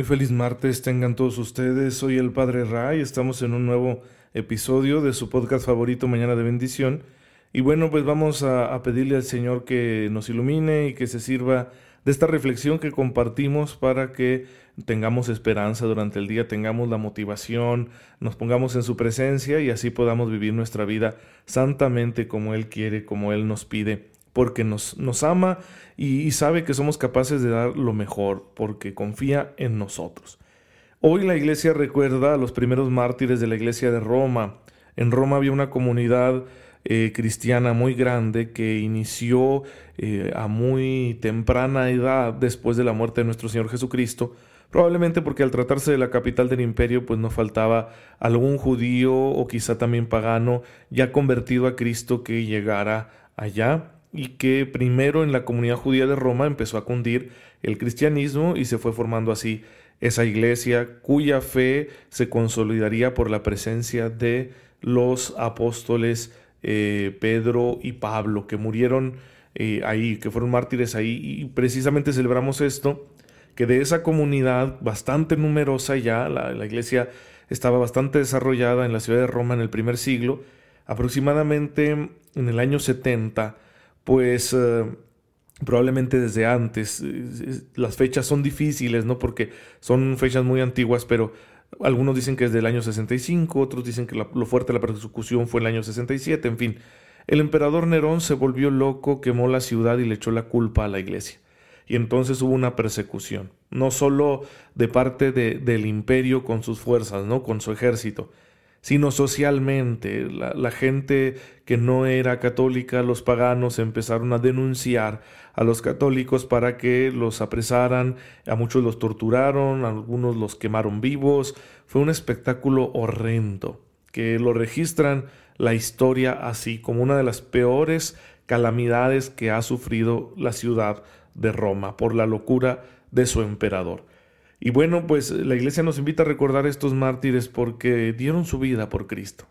Muy feliz martes tengan todos ustedes. Soy el Padre Ray. Estamos en un nuevo episodio de su podcast favorito Mañana de Bendición. Y bueno, pues vamos a, a, pedirle al Señor que nos ilumine y que se sirva de esta reflexión que compartimos para que tengamos esperanza durante el día, tengamos la motivación, nos pongamos en su presencia y así podamos vivir nuestra vida santamente como Él quiere, como Él nos pide porque nos, ama y, sabe que somos capaces de dar lo mejor, porque confía en nosotros. Hoy la iglesia recuerda a los primeros mártires de la iglesia de Roma. En Roma había una comunidad eh, cristiana muy grande que inició eh, a muy temprana edad después de la muerte de nuestro Señor Jesucristo, probablemente porque al tratarse de la capital del imperio pues no faltaba algún judío o quizá también pagano ya convertido a Cristo que llegara allá y que primero en la comunidad judía de Roma empezó a cundir el cristianismo y se fue formando así esa iglesia cuya fe se consolidaría por la presencia de los apóstoles eh, Pedro y Pablo, que murieron eh, ahí, que fueron mártires ahí, y precisamente celebramos esto, que de esa comunidad bastante numerosa ya, la, la iglesia estaba bastante desarrollada en la ciudad de Roma en el primer siglo, aproximadamente en el año 70, pues eh, probablemente desde antes. Las fechas son difíciles, ¿no? Porque son fechas muy antiguas, pero algunos dicen que es del año 65, otros dicen que lo fuerte de la persecución fue el año 67, en fin. El emperador Nerón se volvió loco, quemó la ciudad y le echó la culpa a la iglesia. Y entonces hubo una persecución, no solo de parte de, del imperio con sus fuerzas, ¿no? Con su ejército, sino socialmente. La, gente que no era católica, los paganos, empezaron a denunciar a los católicos para que los apresaran, a muchos los torturaron, a algunos los quemaron vivos. Fue un espectáculo horrendo, que lo registran la historia así como una de las peores calamidades que ha sufrido la ciudad de Roma por la locura de su emperador. Y bueno, pues la iglesia nos invita a recordar a estos mártires porque dieron su vida por Cristo.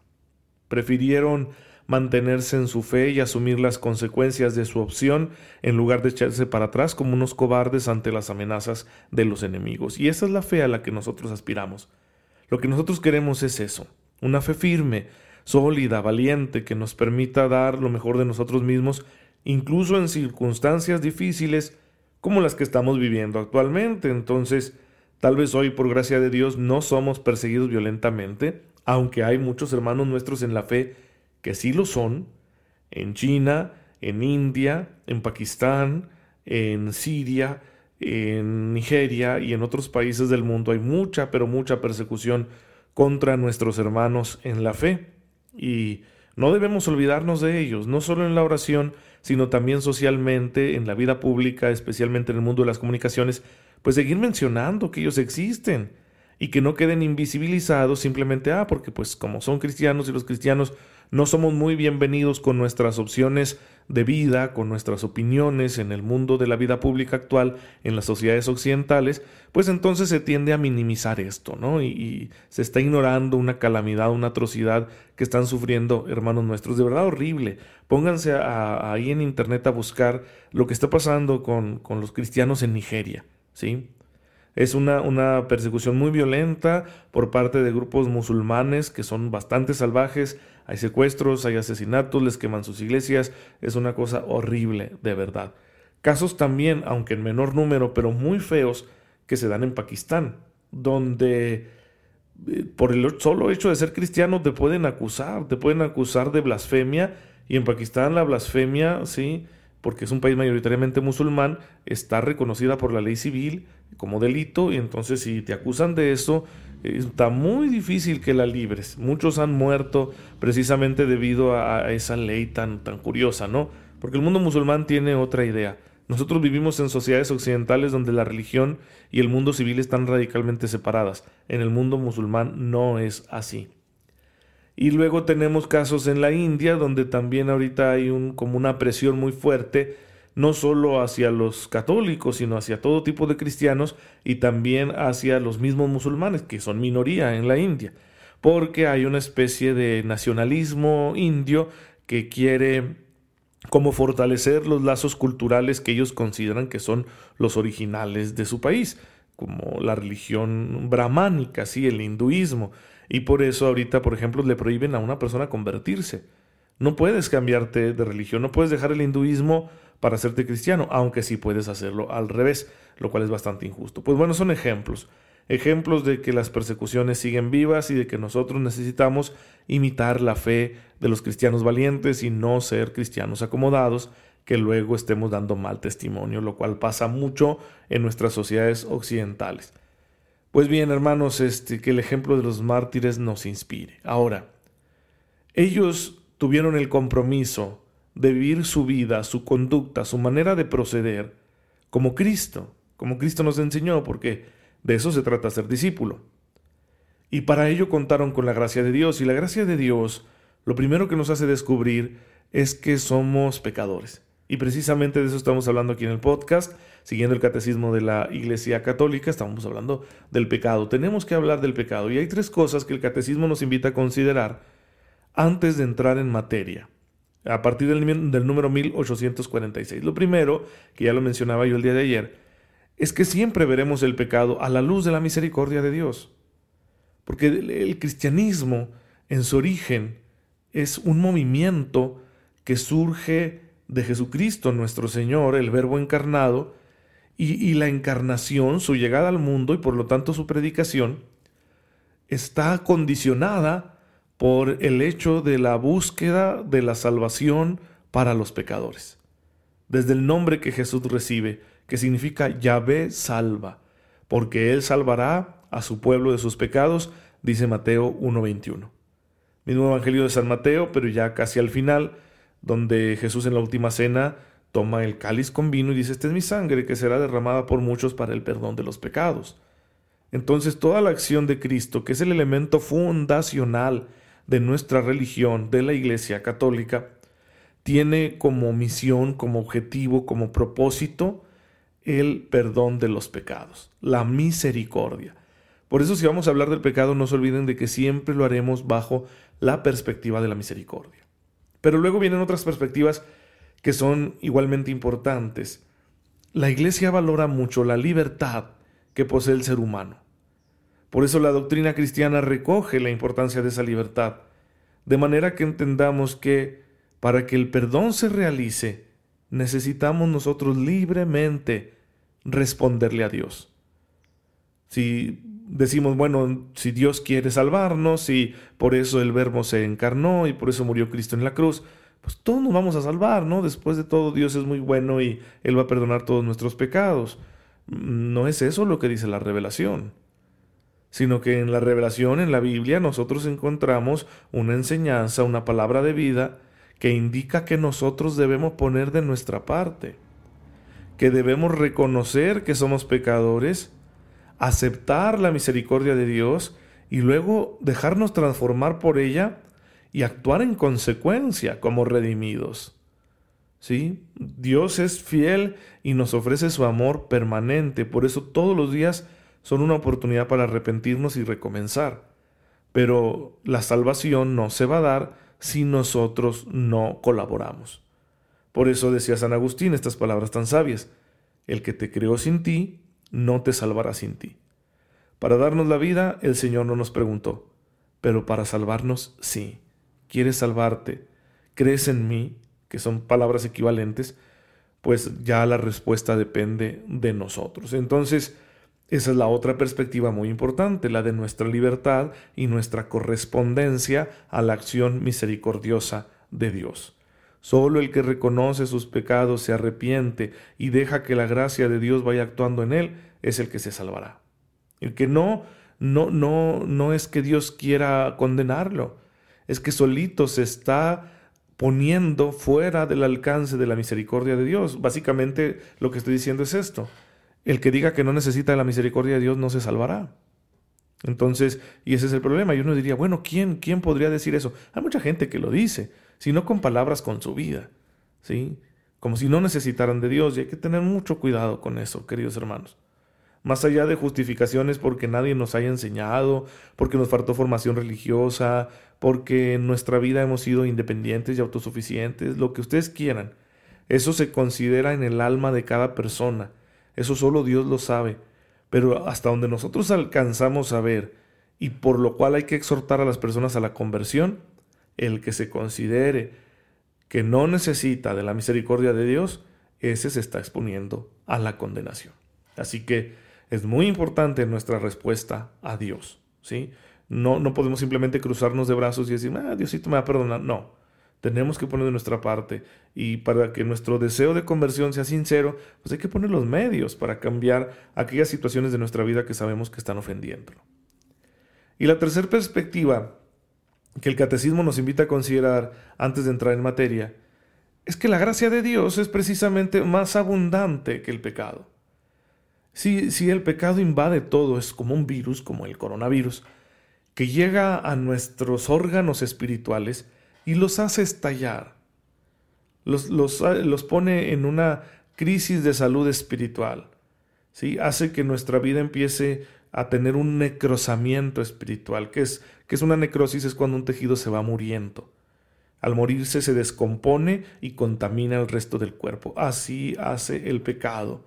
Prefirieron mantenerse en su fe y asumir las consecuencias de su opción en lugar de echarse para atrás como unos cobardes ante las amenazas de los enemigos. Y esa es la fe a la que nosotros aspiramos. Lo que nosotros queremos es eso, una fe firme, sólida, valiente, que nos permita dar lo mejor de nosotros mismos, incluso en circunstancias difíciles como las que estamos viviendo actualmente. Entonces, Tal vez hoy, por gracia de Dios, no somos perseguidos violentamente, aunque hay muchos hermanos nuestros en la fe que sí lo son, en China, en India, en Pakistán, en Siria, en Nigeria y en otros países del mundo hay mucha, pero mucha persecución contra nuestros hermanos en la fe. Y no debemos olvidarnos de ellos, no solo en la oración, sino también socialmente, en la vida pública, especialmente en el mundo de las comunicaciones, pues seguir mencionando que ellos existen y que no queden invisibilizados simplemente, ah, porque pues como son cristianos y los cristianos no somos muy bienvenidos con nuestras opciones de vida, con nuestras opiniones en el mundo de la vida pública actual, en las sociedades occidentales, pues entonces se tiende a minimizar esto, ¿no? Y, se está ignorando una calamidad, una atrocidad que están sufriendo hermanos nuestros, de verdad horrible. Pónganse ahí en internet a buscar lo que está pasando con, con los cristianos en Nigeria. ¿Sí? Es una, una, persecución muy violenta por parte de grupos musulmanes que son bastante salvajes. Hay secuestros, hay asesinatos, les queman sus iglesias. Es una cosa horrible, de verdad. Casos también, aunque en menor número, pero muy feos, que se dan en Pakistán, donde eh, por el solo hecho de ser cristiano te pueden acusar, te pueden acusar de blasfemia. Y en Pakistán la blasfemia, sí, porque es un país mayoritariamente musulmán, está reconocida por la ley civil como delito y entonces si te acusan de eso, está muy difícil que la libres. Muchos han muerto precisamente debido a, esa ley tan, tan curiosa, ¿no? porque el mundo musulmán tiene otra idea. Nosotros vivimos en sociedades occidentales donde la religión y el mundo civil están radicalmente separadas. En el mundo musulmán no es así. Y luego tenemos casos en la India donde también ahorita hay un, como una presión muy fuerte, no solo hacia los católicos, sino hacia todo tipo de cristianos y también hacia los mismos musulmanes, que son minoría en la India, porque hay una especie de nacionalismo indio que quiere como fortalecer los lazos culturales que ellos consideran que son los originales de su país, como la religión brahmánica, sí, el hinduismo. Y por eso ahorita, por ejemplo, le prohíben a una persona convertirse. No puedes cambiarte de religión, no puedes dejar el hinduismo para hacerte cristiano, aunque sí puedes hacerlo al revés, lo cual es bastante injusto. Pues bueno, son ejemplos ejemplos de que las persecuciones siguen vivas y de que nosotros necesitamos imitar la fe de los cristianos valientes y no ser cristianos acomodados que luego estemos dando mal testimonio, lo cual pasa mucho en nuestras sociedades occidentales. Pues bien, hermanos, este, que el ejemplo de los mártires nos inspire. Ahora, ellos tuvieron el compromiso de vivir su vida, su conducta, su manera de proceder como Cristo, como Cristo nos enseñó, porque de eso se trata ser discípulo. Y para ello contaron con la gracia de Dios. Y la gracia de Dios, lo primero que nos hace descubrir es que somos pecadores. Y precisamente de eso estamos hablando aquí en el podcast, siguiendo el catecismo de la Iglesia Católica, estamos hablando del pecado. Tenemos que hablar del pecado. Y hay tres cosas que el catecismo nos invita a considerar antes de entrar en materia. A partir del, número 1846. Lo primero, que ya lo mencionaba yo el día de ayer, es que siempre veremos el pecado a la luz de la misericordia de Dios. Porque el cristianismo en su origen es un movimiento que surge de Jesucristo nuestro Señor, el Verbo encarnado, y, la encarnación, su llegada al mundo y por lo tanto su predicación, está condicionada por el hecho de la búsqueda de la salvación para los pecadores. Desde el nombre que Jesús recibe, que significa Yahvé salva, porque Él salvará a su pueblo de sus pecados, dice Mateo 1.21. Mismo Evangelio de San Mateo, pero ya casi al final, donde Jesús en la última cena toma el cáliz con vino y dice, esta es mi sangre que será derramada por muchos para el perdón de los pecados. Entonces toda la acción de Cristo, que es el elemento fundacional de nuestra religión, de la Iglesia Católica, tiene como misión, como objetivo, como propósito, el perdón de los pecados, la misericordia. Por eso si vamos a hablar del pecado, no se olviden de que siempre lo haremos bajo la perspectiva de la misericordia. Pero luego vienen otras perspectivas que son igualmente importantes. La Iglesia valora mucho la libertad que posee el ser humano. Por eso la doctrina cristiana recoge la importancia de esa libertad, de manera que entendamos que para que el perdón se realice, necesitamos nosotros libremente responderle a Dios. Si decimos, bueno, si Dios quiere salvarnos y por eso el verbo se encarnó y por eso murió Cristo en la cruz, pues todos nos vamos a salvar, ¿no? Después de todo, Dios es muy bueno y Él va a perdonar todos nuestros pecados. No es eso lo que dice la revelación, sino que en la revelación, en la Biblia, nosotros encontramos una enseñanza, una palabra de vida que indica que nosotros debemos poner de nuestra parte que debemos reconocer que somos pecadores, aceptar la misericordia de Dios y luego dejarnos transformar por ella y actuar en consecuencia como redimidos. ¿Sí? Dios es fiel y nos ofrece su amor permanente, por eso todos los días son una oportunidad para arrepentirnos y recomenzar. Pero la salvación no se va a dar si nosotros no colaboramos. Por eso decía San Agustín estas palabras tan sabias. El que te creó sin ti, no te salvará sin ti. Para darnos la vida, el Señor no nos preguntó, pero para salvarnos, sí. ¿Quieres salvarte? ¿Crees en mí? Que son palabras equivalentes, pues ya la respuesta depende de nosotros. Entonces, esa es la otra perspectiva muy importante, la de nuestra libertad y nuestra correspondencia a la acción misericordiosa de Dios. Solo el que reconoce sus pecados, se arrepiente y deja que la gracia de Dios vaya actuando en él, es el que se salvará. El que no, no, no, no es que Dios quiera condenarlo, es que solito se está poniendo fuera del alcance de la misericordia de Dios. Básicamente lo que estoy diciendo es esto. El que diga que no necesita la misericordia de Dios no se salvará. Entonces, y ese es el problema. Y uno diría, bueno, ¿quién, quién podría decir eso? Hay mucha gente que lo dice, sino con palabras con su vida, ¿sí? Como si no necesitaran de Dios. Y hay que tener mucho cuidado con eso, queridos hermanos. Más allá de justificaciones porque nadie nos haya enseñado, porque nos faltó formación religiosa, porque en nuestra vida hemos sido independientes y autosuficientes, lo que ustedes quieran. Eso se considera en el alma de cada persona. Eso solo Dios lo sabe. Pero hasta donde nosotros alcanzamos a ver, y por lo cual hay que exhortar a las personas a la conversión, el que se considere que no necesita de la misericordia de Dios, ese se está exponiendo a la condenación. Así que es muy importante nuestra respuesta a Dios, ¿sí? No, no podemos simplemente cruzarnos de brazos y decir, ah, Diosito me va a perdonar. No, tenemos que poner de nuestra parte y para que nuestro deseo de conversión sea sincero, pues hay que poner los medios para cambiar aquellas situaciones de nuestra vida que sabemos que están ofendiéndolo. Y la tercera perspectiva que el catecismo nos invita a considerar antes de entrar en materia es que la gracia de Dios es precisamente más abundante que el pecado. Si, si el pecado invade todo, es como un virus, como el coronavirus, que llega a nuestros órganos espirituales y los hace estallar. Los, los, los pone en una crisis de salud espiritual. ¿sí? Hace que nuestra vida empiece a tener un necrosamiento espiritual. que es, es una necrosis? Es cuando un tejido se va muriendo. Al morirse se descompone y contamina el resto del cuerpo. Así hace el pecado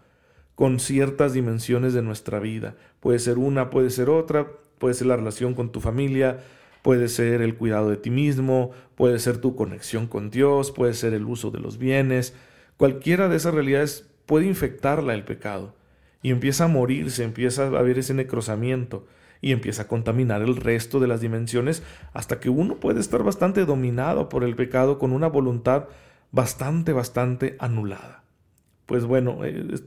con ciertas dimensiones de nuestra vida. Puede ser una, puede ser otra, puede ser la relación con tu familia, puede ser el cuidado de ti mismo, puede ser tu conexión con Dios, puede ser el uso de los bienes. Cualquiera de esas realidades puede infectarla el pecado y empieza a morirse, empieza a haber ese necrosamiento y empieza a contaminar el resto de las dimensiones hasta que uno puede estar bastante dominado por el pecado con una voluntad bastante, bastante anulada. Pues bueno, eh,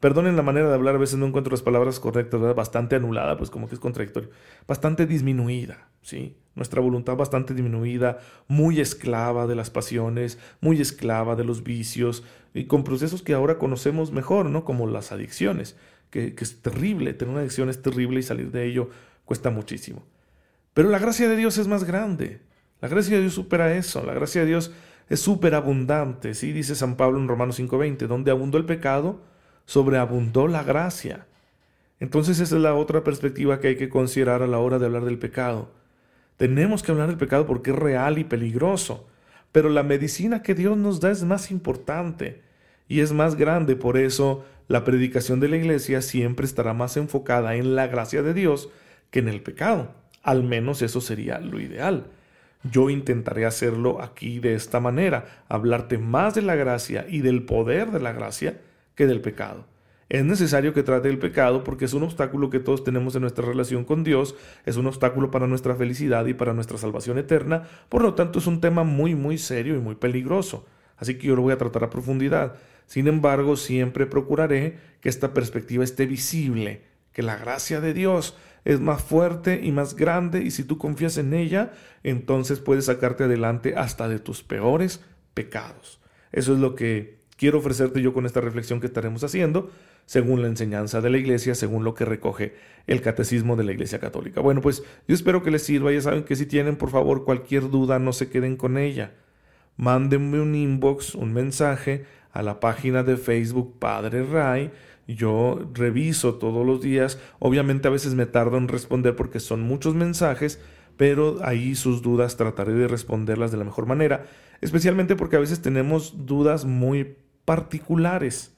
Perdonen la manera de hablar, a veces no encuentro las palabras correctas, ¿verdad? Bastante anulada, pues como que es contradictorio. Bastante disminuida, ¿sí? Nuestra voluntad bastante disminuida, muy esclava de las pasiones, muy esclava de los vicios, y con procesos que ahora conocemos mejor, ¿no? Como las adicciones, que, es terrible, tener una adicción es terrible y salir de ello cuesta muchísimo. Pero la gracia de Dios es más grande. La gracia de Dios supera eso. La gracia de Dios es súper abundante, ¿sí? Dice San Pablo en Romanos 5:20, donde abundó el pecado, sobreabundó la gracia. Entonces esa es la otra perspectiva que hay que considerar a la hora de hablar del pecado. Tenemos que hablar del pecado porque es real y peligroso, pero la medicina que Dios nos da es más importante y es más grande, por eso la predicación de la iglesia siempre estará más enfocada en la gracia de Dios que en el pecado. Al menos eso sería lo ideal. Yo intentaré hacerlo aquí de esta manera, hablarte más de la gracia y del poder de la gracia que del pecado. Es necesario que trate el pecado porque es un obstáculo que todos tenemos en nuestra relación con Dios, es un obstáculo para nuestra felicidad y para nuestra salvación eterna, por lo tanto es un tema muy muy serio y muy peligroso. Así que yo lo voy a tratar a profundidad. Sin embargo, siempre procuraré que esta perspectiva esté visible, que la gracia de Dios es más fuerte y más grande y si tú confías en ella, entonces puedes sacarte adelante hasta de tus peores pecados. Eso es lo que quiero ofrecerte yo con esta reflexión que estaremos haciendo, según la enseñanza de la Iglesia, según lo que recoge el Catecismo de la Iglesia Católica. Bueno, pues yo espero que les sirva. Ya saben que si tienen, por favor, cualquier duda, no se queden con ella. Mándenme un inbox, un mensaje a la página de Facebook Padre Ray. Yo reviso todos los días. Obviamente a veces me tardo en responder porque son muchos mensajes, pero ahí sus dudas trataré de responderlas de la mejor manera, especialmente porque a veces tenemos dudas muy particulares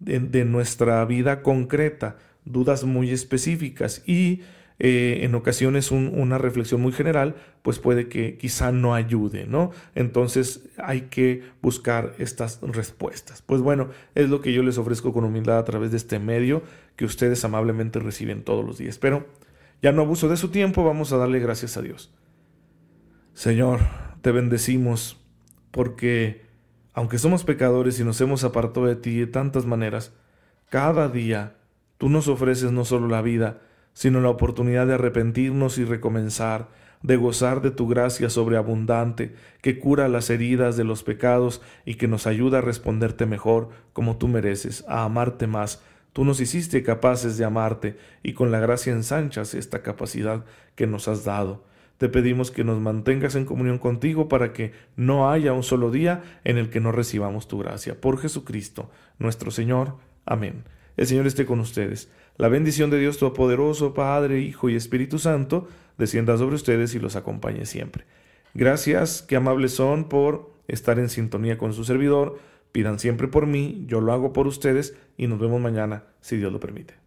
de, nuestra vida concreta, dudas muy específicas y eh, en ocasiones una reflexión muy general, pues puede que quizá no ayude, ¿no? Entonces hay que buscar estas respuestas. Pues bueno, es lo que yo les ofrezco con humildad a través de este medio que ustedes amablemente reciben todos los días. Pero ya no abuso de su tiempo, vamos a darle gracias a Dios. Señor, te bendecimos porque aunque somos pecadores y nos hemos apartado de ti de tantas maneras, cada día tú nos ofreces no solo la vida, sino la oportunidad de arrepentirnos y recomenzar, de gozar de tu gracia sobreabundante, que cura las heridas de los pecados y que nos ayuda a responderte mejor como tú mereces, a amarte más. Tú nos hiciste capaces de amarte y con la gracia ensanchas esta capacidad que nos has dado. Te pedimos que nos mantengas en comunión contigo para que no haya un solo día en el que no recibamos tu gracia. Por Jesucristo, nuestro Señor. Amén. El Señor esté con ustedes. La bendición de Dios Todopoderoso, Padre, Hijo y Espíritu Santo, descienda sobre ustedes y los acompañe siempre. Gracias, qué amables son por estar en sintonía con su servidor. Pidan siempre por mí, yo lo hago por ustedes y nos vemos mañana, si Dios lo permite.